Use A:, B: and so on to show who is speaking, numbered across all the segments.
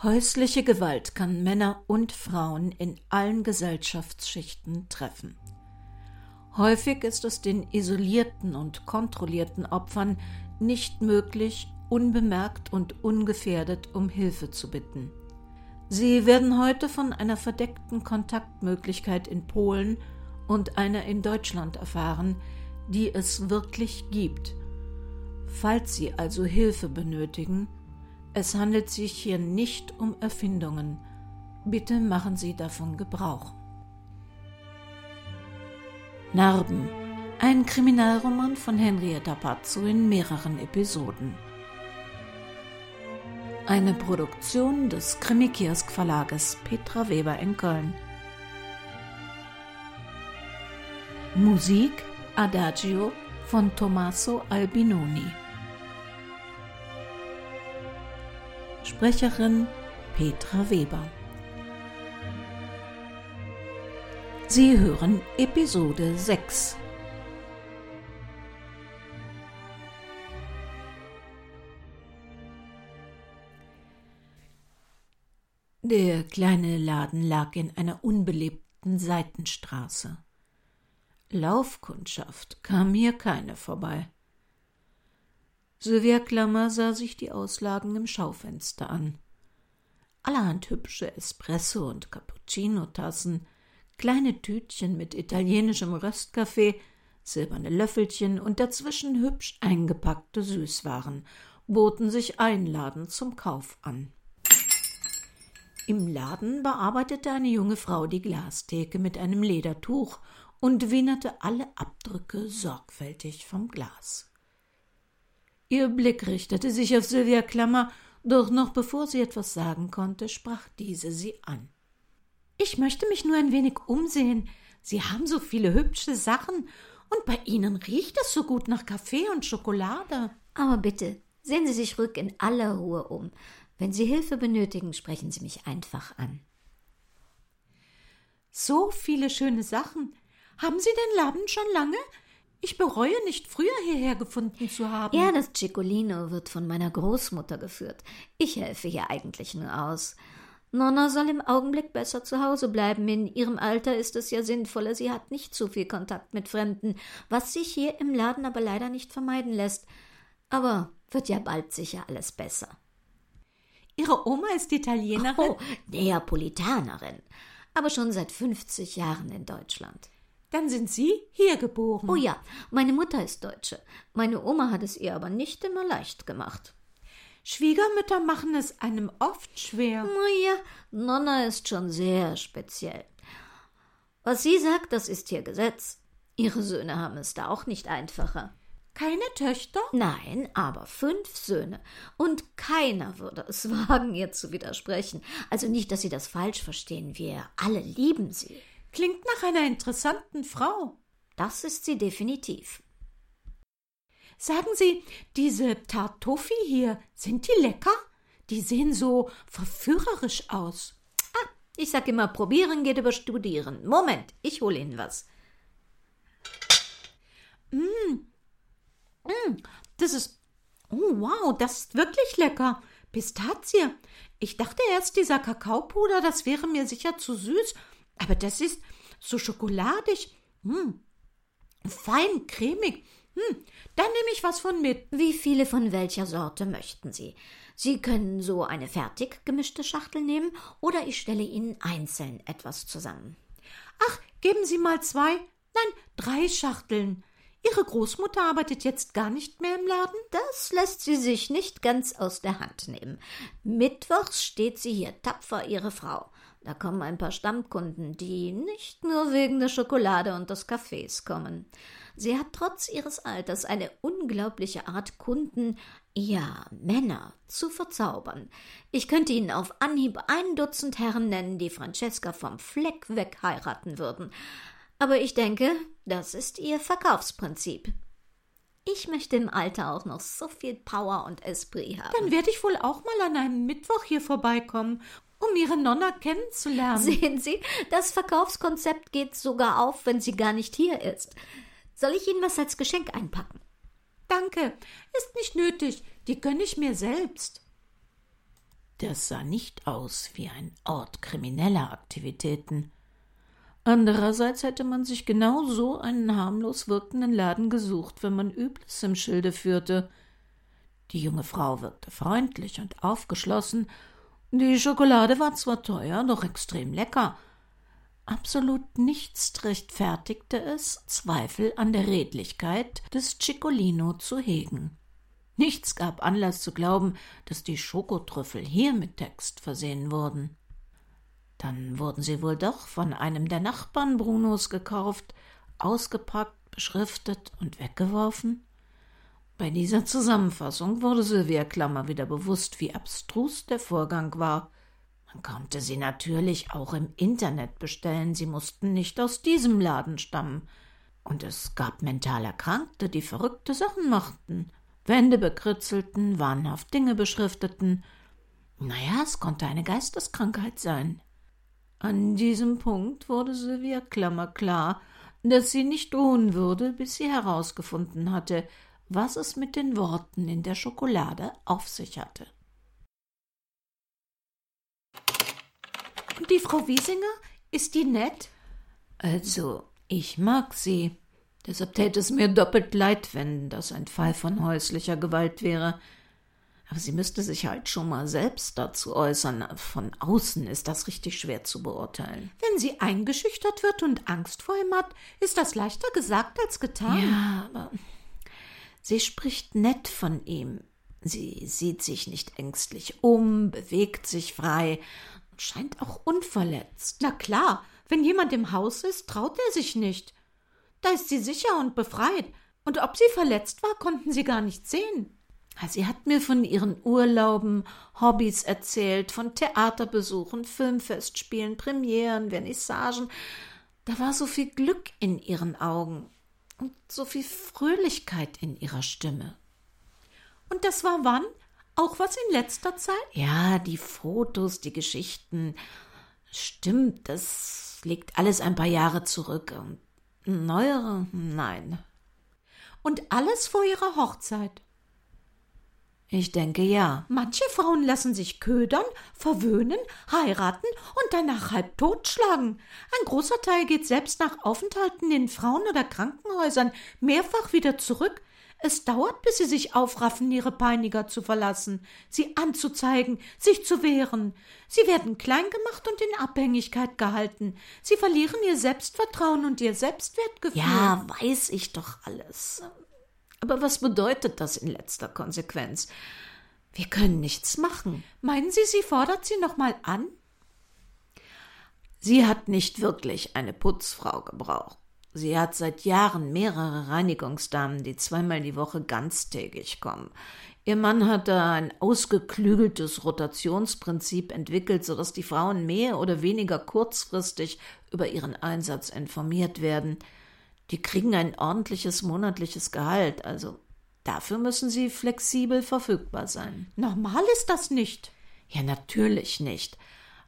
A: Häusliche Gewalt kann Männer und Frauen in allen Gesellschaftsschichten treffen. Häufig ist es den isolierten und kontrollierten Opfern nicht möglich, unbemerkt und ungefährdet um Hilfe zu bitten. Sie werden heute von einer verdeckten Kontaktmöglichkeit in Polen und einer in Deutschland erfahren, die es wirklich gibt. Falls Sie also Hilfe benötigen, es handelt sich hier nicht um Erfindungen. Bitte machen Sie davon Gebrauch. Narben. Ein Kriminalroman von Henrietta Pazzo in mehreren Episoden. Eine Produktion des Krimikiosk Verlages Petra Weber in Köln. Musik Adagio von Tommaso Albinoni. Sprecherin Petra Weber. Sie hören Episode 6. Der kleine Laden lag in einer unbelebten Seitenstraße. Laufkundschaft kam hier keine vorbei. Sylvia Klammer sah sich die Auslagen im Schaufenster an. Allerhand hübsche Espresso- und Cappuccino-Tassen, kleine Tütchen mit italienischem Röstkaffee, silberne Löffelchen und dazwischen hübsch eingepackte Süßwaren boten sich einladend zum Kauf an. Im Laden bearbeitete eine junge Frau die Glastheke mit einem Ledertuch und wienerte alle Abdrücke sorgfältig vom Glas. Ihr Blick richtete sich auf Sylvia Klammer, doch noch bevor sie etwas sagen konnte, sprach diese sie an. Ich möchte mich nur ein wenig umsehen. Sie haben so viele hübsche Sachen, und bei Ihnen riecht es so gut nach Kaffee und Schokolade.
B: Aber bitte, sehen Sie sich ruhig in aller Ruhe um. Wenn Sie Hilfe benötigen, sprechen Sie mich einfach an.
A: So viele schöne Sachen. Haben Sie den Laden schon lange? Ich bereue nicht, früher hierher gefunden zu haben.
B: Ja, das Ciccolino wird von meiner Großmutter geführt. Ich helfe hier eigentlich nur aus. Nonna soll im Augenblick besser zu Hause bleiben. In ihrem Alter ist es ja sinnvoller. Sie hat nicht zu viel Kontakt mit Fremden, was sich hier im Laden aber leider nicht vermeiden lässt. Aber wird ja bald sicher alles besser.
A: Ihre Oma ist Italienerin?
B: Oh, Neapolitanerin. Aber schon seit 50 Jahren in Deutschland.
A: Dann sind Sie hier geboren.
B: Oh ja, meine Mutter ist Deutsche. Meine Oma hat es ihr aber nicht immer leicht gemacht.
A: Schwiegermütter machen es einem oft schwer.
B: Na ja, Nonna ist schon sehr speziell. Was sie sagt, das ist hier Gesetz. Ihre Söhne haben es da auch nicht einfacher.
A: Keine Töchter?
B: Nein, aber fünf Söhne. Und keiner würde es wagen, ihr zu widersprechen. Also nicht, dass Sie das falsch verstehen. Wir alle lieben sie.
A: Klingt nach einer interessanten Frau.
B: Das ist sie definitiv.
A: Sagen Sie, diese Tartuffi hier, sind die lecker? Die sehen so verführerisch aus.
B: Ah, ich sag immer, probieren geht über studieren. Moment, ich hole Ihnen was.
A: Mm. Mm, das ist. Oh, wow, das ist wirklich lecker. Pistazie. Ich dachte erst, dieser Kakaopuder, das wäre mir sicher zu süß. Aber das ist so schokoladig. Hm. Fein, cremig. Hm. Da nehme ich was von mit.
B: Wie viele von welcher Sorte möchten Sie? Sie können so eine fertig gemischte Schachtel nehmen oder ich stelle Ihnen einzeln etwas zusammen.
A: Ach, geben Sie mal zwei, nein, drei Schachteln. Ihre Großmutter arbeitet jetzt gar nicht mehr im Laden?
B: Das lässt sie sich nicht ganz aus der Hand nehmen. Mittwochs steht sie hier tapfer, Ihre Frau. Da kommen ein paar Stammkunden, die nicht nur wegen der Schokolade und des Kaffees kommen. Sie hat trotz ihres Alters eine unglaubliche Art, Kunden, ja, Männer, zu verzaubern. Ich könnte Ihnen auf Anhieb ein Dutzend Herren nennen, die Francesca vom Fleck weg heiraten würden. Aber ich denke, das ist ihr Verkaufsprinzip. Ich möchte im Alter auch noch so viel Power und Esprit haben.
A: Dann werde ich wohl auch mal an einem Mittwoch hier vorbeikommen um ihre Nonna kennenzulernen.
B: Sehen Sie, das Verkaufskonzept geht sogar auf, wenn sie gar nicht hier ist. Soll ich Ihnen was als Geschenk einpacken?
A: Danke, ist nicht nötig, die gönne ich mir selbst.
B: Das sah nicht aus wie ein Ort krimineller Aktivitäten. Andererseits hätte man sich genau so einen harmlos wirkenden Laden gesucht, wenn man Übles im Schilde führte. Die junge Frau wirkte freundlich und aufgeschlossen. Die Schokolade war zwar teuer, doch extrem lecker. Absolut nichts rechtfertigte es, Zweifel an der Redlichkeit des Ciccolino zu hegen. Nichts gab Anlass zu glauben, dass die Schokotrüffel hier mit Text versehen wurden. Dann wurden sie wohl doch von einem der Nachbarn Brunos gekauft, ausgepackt, beschriftet und weggeworfen? Bei dieser Zusammenfassung wurde Sylvia Klammer wieder bewusst, wie abstrus der Vorgang war. Man konnte sie natürlich auch im Internet bestellen, sie mussten nicht aus diesem Laden stammen. Und es gab mental Erkrankte, die verrückte Sachen machten, Wände bekritzelten, wahnhaft Dinge beschrifteten. Naja, es konnte eine Geisteskrankheit sein. An diesem Punkt wurde Sylvia Klammer klar, dass sie nicht ruhen würde, bis sie herausgefunden hatte, was es mit den Worten in der Schokolade auf sich hatte.
A: Die Frau Wiesinger, ist die nett?
B: Also, ich mag sie. Deshalb täte es mir doppelt leid, wenn das ein Fall von häuslicher Gewalt wäre. Aber sie müsste sich halt schon mal selbst dazu äußern. Von außen ist das richtig schwer zu beurteilen.
A: Wenn sie eingeschüchtert wird und Angst vor ihm hat, ist das leichter gesagt als getan.
B: Ja, aber sie spricht nett von ihm. Sie sieht sich nicht ängstlich um, bewegt sich frei und scheint auch unverletzt.
A: Na klar, wenn jemand im Haus ist, traut er sich nicht. Da ist sie sicher und befreit. Und ob sie verletzt war, konnten sie gar nicht sehen.
B: Sie hat mir von ihren Urlauben, Hobbys erzählt, von Theaterbesuchen, Filmfestspielen, Premieren, Vernissagen. Da war so viel Glück in ihren Augen und so viel Fröhlichkeit in ihrer Stimme.
A: Und das war wann? Auch was in letzter Zeit?
B: Ja, die Fotos, die Geschichten. Stimmt, das liegt alles ein paar Jahre zurück. Neuere? Nein.
A: Und alles vor ihrer Hochzeit?
B: Ich denke ja.
A: Manche Frauen lassen sich ködern, verwöhnen, heiraten und danach halb totschlagen. Ein großer Teil geht selbst nach Aufenthalten in Frauen- oder Krankenhäusern mehrfach wieder zurück. Es dauert, bis sie sich aufraffen, ihre Peiniger zu verlassen, sie anzuzeigen, sich zu wehren. Sie werden klein gemacht und in Abhängigkeit gehalten. Sie verlieren ihr Selbstvertrauen und ihr Selbstwertgefühl.
B: Ja, weiß ich doch alles. Aber was bedeutet das in letzter Konsequenz? Wir können nichts machen.
A: Meinen Sie, sie fordert sie noch mal an?
B: Sie hat nicht wirklich eine Putzfrau gebraucht. Sie hat seit Jahren mehrere Reinigungsdamen, die zweimal die Woche ganztägig kommen. Ihr Mann hat da ein ausgeklügeltes Rotationsprinzip entwickelt, sodass die Frauen mehr oder weniger kurzfristig über ihren Einsatz informiert werden. Die kriegen ein ordentliches monatliches Gehalt, also dafür müssen sie flexibel verfügbar sein.
A: Normal ist das nicht.
B: Ja, natürlich nicht.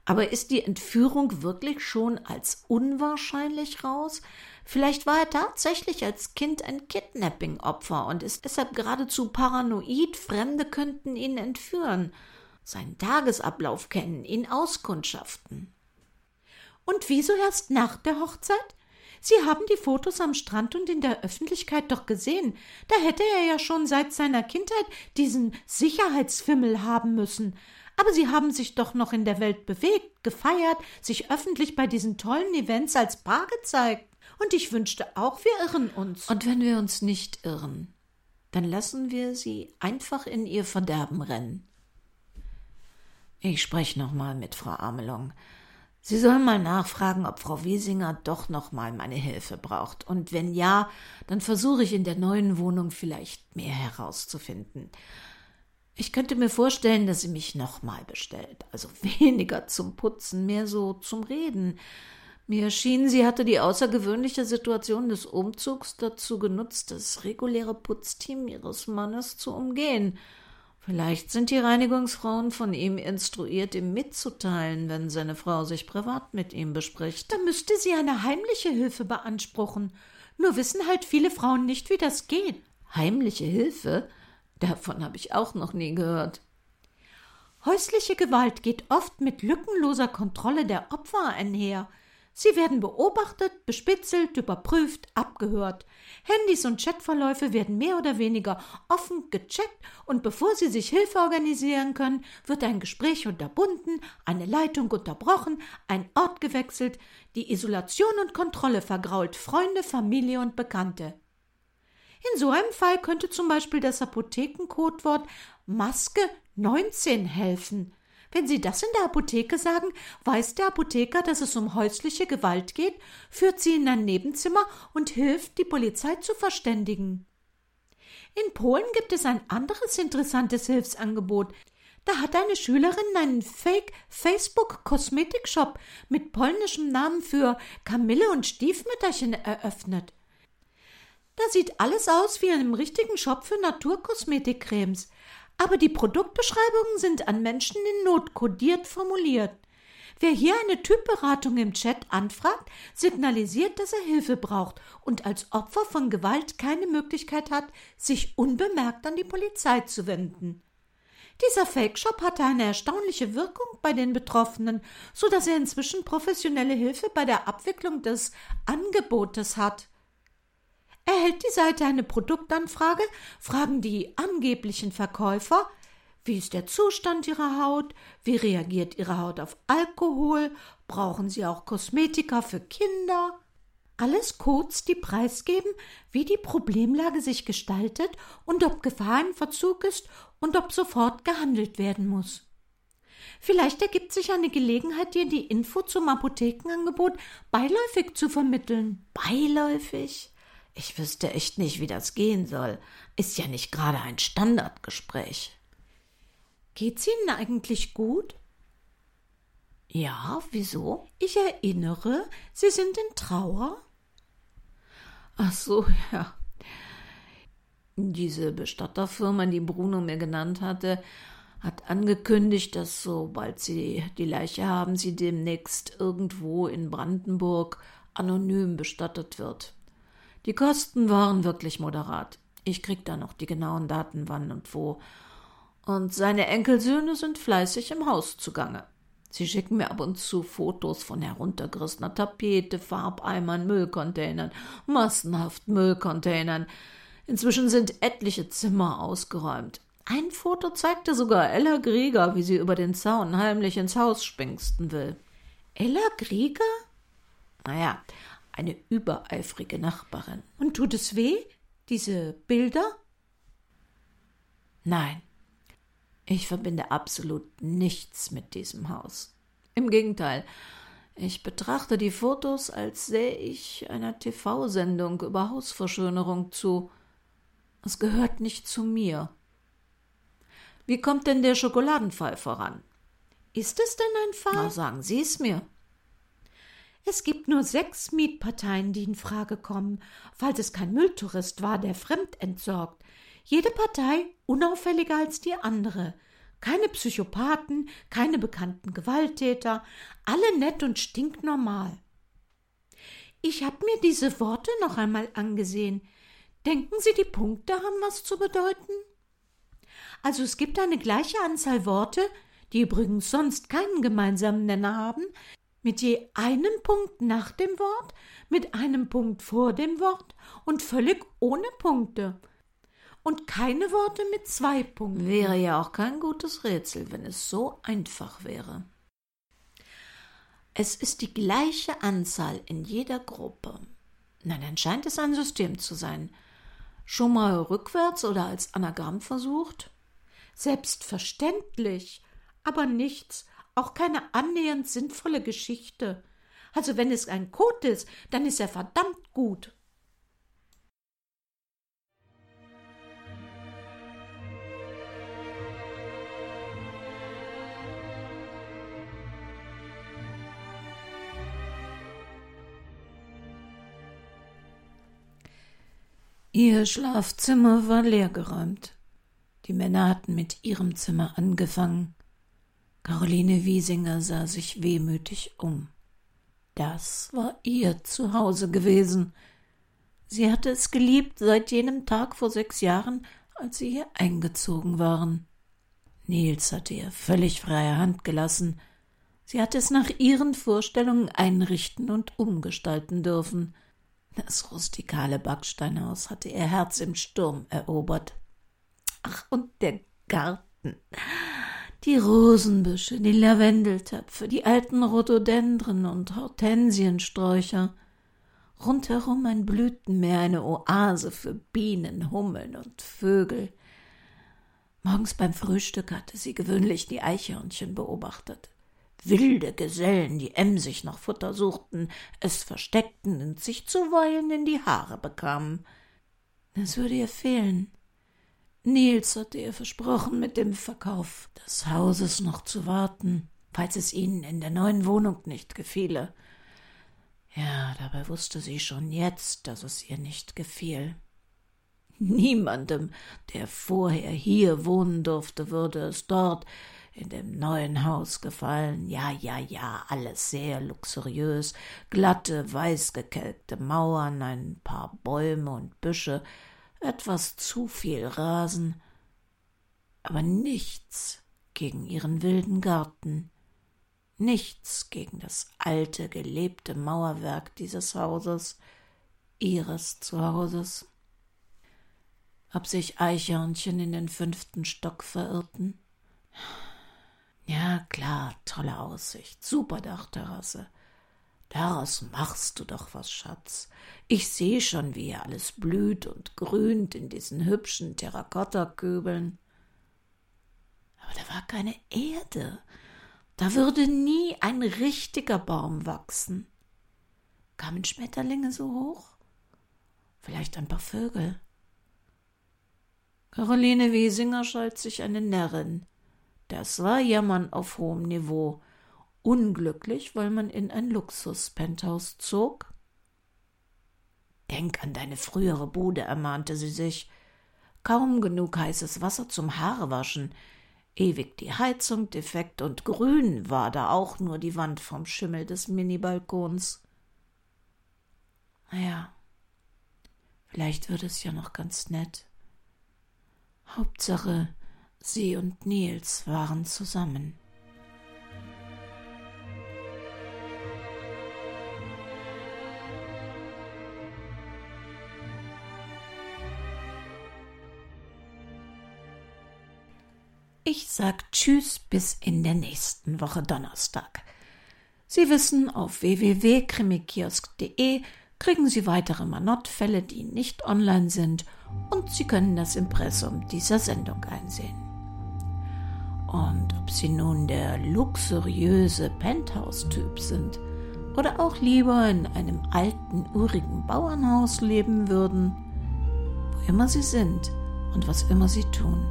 B: Aber ist die Entführung wirklich schon als unwahrscheinlich raus? Vielleicht war er tatsächlich als Kind ein Kidnapping-Opfer und ist deshalb geradezu paranoid, Fremde könnten ihn entführen, seinen Tagesablauf kennen, ihn auskundschaften.
A: Und wieso erst nach der Hochzeit? Sie haben die Fotos am Strand und in der Öffentlichkeit doch gesehen. Da hätte er ja schon seit seiner Kindheit diesen Sicherheitsfimmel haben müssen. Aber Sie haben sich doch noch in der Welt bewegt, gefeiert, sich öffentlich bei diesen tollen Events als Paar gezeigt. Und ich wünschte auch, wir irren uns.
B: Und wenn wir uns nicht irren, dann lassen wir sie einfach in ihr Verderben rennen. Ich spreche noch mal mit Frau Amelung. Sie soll mal nachfragen, ob Frau Wiesinger doch noch mal meine Hilfe braucht. Und wenn ja, dann versuche ich in der neuen Wohnung vielleicht mehr herauszufinden. Ich könnte mir vorstellen, dass sie mich noch mal bestellt. Also weniger zum Putzen, mehr so zum Reden. Mir schien, sie hatte die außergewöhnliche Situation des Umzugs dazu genutzt, das reguläre Putzteam ihres Mannes zu umgehen – Vielleicht sind die Reinigungsfrauen von ihm instruiert, ihm mitzuteilen, wenn seine Frau sich privat mit ihm bespricht.
A: Da müsste sie eine heimliche Hilfe beanspruchen. Nur wissen halt viele Frauen nicht, wie das geht.
B: Heimliche Hilfe? Davon habe ich auch noch nie gehört.
A: Häusliche Gewalt geht oft mit lückenloser Kontrolle der Opfer einher. Sie werden beobachtet, bespitzelt, überprüft, abgehört. Handys und Chatverläufe werden mehr oder weniger offen gecheckt und bevor sie sich Hilfe organisieren können, wird ein Gespräch unterbunden, eine Leitung unterbrochen, ein Ort gewechselt, die Isolation und Kontrolle vergrault Freunde, Familie und Bekannte. In so einem Fall könnte zum Beispiel das Apothekencodewort Maske 19 helfen. Wenn Sie das in der Apotheke sagen, weiß der Apotheker, dass es um häusliche Gewalt geht, führt Sie in ein Nebenzimmer und hilft, die Polizei zu verständigen. In Polen gibt es ein anderes interessantes Hilfsangebot. Da hat eine Schülerin einen Fake-Facebook-Kosmetikshop mit polnischem Namen für Kamille und Stiefmütterchen eröffnet. Da sieht alles aus wie in einem richtigen Shop für Naturkosmetikcremes aber die Produktbeschreibungen sind an Menschen in Not kodiert formuliert. Wer hier eine Typberatung im Chat anfragt, signalisiert, dass er Hilfe braucht und als Opfer von Gewalt keine Möglichkeit hat, sich unbemerkt an die Polizei zu wenden. Dieser Fake-Shop hatte eine erstaunliche Wirkung bei den Betroffenen, so dass er inzwischen professionelle Hilfe bei der Abwicklung des Angebotes hat. Erhält die Seite eine Produktanfrage, fragen die angeblichen Verkäufer, wie ist der Zustand Ihrer Haut? Wie reagiert Ihre Haut auf Alkohol? Brauchen Sie auch Kosmetika für Kinder? Alles kurz, die preisgeben, wie die Problemlage sich gestaltet und ob Gefahr im Verzug ist und ob sofort gehandelt werden muss. Vielleicht ergibt sich eine Gelegenheit, dir die Info zum Apothekenangebot beiläufig zu vermitteln.
B: Beiläufig? Ich wüsste echt nicht, wie das gehen soll. Ist ja nicht gerade ein Standardgespräch.
A: Geht's Ihnen eigentlich gut?
B: Ja, wieso?
A: Ich erinnere, Sie sind in Trauer.
B: Ach so, ja. Diese Bestatterfirma, die Bruno mir genannt hatte, hat angekündigt, dass sobald sie die Leiche haben, sie demnächst irgendwo in Brandenburg anonym bestattet wird. Die Kosten waren wirklich moderat. Ich krieg da noch die genauen Daten wann und wo. Und seine Enkelsöhne sind fleißig im Haus zugange. Sie schicken mir ab und zu Fotos von heruntergerissener Tapete, Farbeimern, Müllcontainern, massenhaft Müllcontainern. Inzwischen sind etliche Zimmer ausgeräumt. Ein Foto zeigte sogar Ella Grieger, wie sie über den Zaun heimlich ins Haus spingsten will.
A: Ella Grieger?
B: Naja, eine übereifrige Nachbarin.
A: Und tut es weh, diese Bilder?
B: Nein, ich verbinde absolut nichts mit diesem Haus. Im Gegenteil, ich betrachte die Fotos, als sähe ich einer TV-Sendung über Hausverschönerung zu. Es gehört nicht zu mir. Wie kommt denn der Schokoladenfall voran?
A: Ist es denn ein Fall?
B: Na, sagen Sie es mir.
A: Es gibt nur sechs Mietparteien, die in Frage kommen, falls es kein Mülltourist war, der fremd entsorgt. Jede Partei unauffälliger als die andere. Keine Psychopathen, keine bekannten Gewalttäter, alle nett und stinknormal. Ich habe mir diese Worte noch einmal angesehen. Denken Sie, die Punkte haben was zu bedeuten? Also es gibt eine gleiche Anzahl Worte, die übrigens sonst keinen gemeinsamen Nenner haben, mit je einem Punkt nach dem Wort, mit einem Punkt vor dem Wort und völlig ohne Punkte. Und keine Worte mit zwei Punkten.
B: Wäre ja auch kein gutes Rätsel, wenn es so einfach wäre. Es ist die gleiche Anzahl in jeder Gruppe. Na, dann scheint es ein System zu sein. Schon mal rückwärts oder als Anagramm versucht?
A: Selbstverständlich, aber nichts, auch keine annähernd sinnvolle Geschichte. Also wenn es ein Code ist, dann ist er verdammt gut.
B: Ihr Schlafzimmer war leergeräumt. Die Männer hatten mit ihrem Zimmer angefangen. Caroline Wiesinger sah sich wehmütig um. Das war ihr Zuhause gewesen. Sie hatte es geliebt seit jenem Tag vor sechs Jahren, als sie hier eingezogen waren. Nils hatte ihr völlig freie Hand gelassen. Sie hatte es nach ihren Vorstellungen einrichten und umgestalten dürfen. Das rustikale Backsteinhaus hatte ihr Herz im Sturm erobert. Ach, und der Garten. Die Rosenbüsche, die Lavendeltöpfe, die alten Rhododendren und Hortensiensträucher. Rundherum ein Blütenmeer, eine Oase für Bienen, Hummeln und Vögel. Morgens beim Frühstück hatte sie gewöhnlich die Eichhörnchen beobachtet. Wilde Gesellen, die emsig nach Futter suchten, es versteckten und sich zuweilen in die Haare bekamen. Es würde ihr fehlen. Nils hatte ihr versprochen, mit dem Verkauf des Hauses noch zu warten, falls es ihnen in der neuen Wohnung nicht gefiele. Ja, dabei wusste sie schon jetzt, dass es ihr nicht gefiel. Niemandem, der vorher hier wohnen durfte, würde es dort in dem neuen Haus gefallen. Ja, ja, ja, alles sehr luxuriös, glatte, weißgekelkte Mauern, ein paar Bäume und Büsche, etwas zu viel Rasen, aber nichts gegen ihren wilden Garten, nichts gegen das alte, gelebte Mauerwerk dieses Hauses, ihres Zuhauses ob sich Eichhörnchen in den fünften Stock verirrten. Ja, klar, tolle Aussicht, super Dachterrasse. Daraus machst du doch was, Schatz. Ich seh schon, wie hier alles blüht und grünt in diesen hübschen Terrakottakübeln. Aber da war keine Erde. Da würde nie ein richtiger Baum wachsen. Kamen Schmetterlinge so hoch? Vielleicht ein paar Vögel. Caroline Wiesinger schalt sich eine Närrin. Das war Jammern auf hohem Niveau. Unglücklich, weil man in ein Luxus-Penthouse zog? Denk an deine frühere Bude, ermahnte sie sich. Kaum genug heißes Wasser zum Haarewaschen. Ewig die Heizung defekt und grün war da auch nur die Wand vom Schimmel des Minibalkons. Naja, vielleicht wird es ja noch ganz nett. Hauptsache, sie und Nils waren zusammen. Ich sag Tschüss bis in der nächsten Woche Donnerstag. Sie wissen, auf www.krimikiosk.de kriegen Sie weitere Manottfälle, die nicht online sind und Sie können das Impressum dieser Sendung einsehen. Und ob Sie nun der luxuriöse Penthouse-Typ sind oder auch lieber in einem alten, urigen Bauernhaus leben würden, wo immer Sie sind und was immer Sie tun,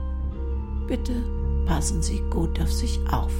B: bitte passen Sie gut auf sich auf.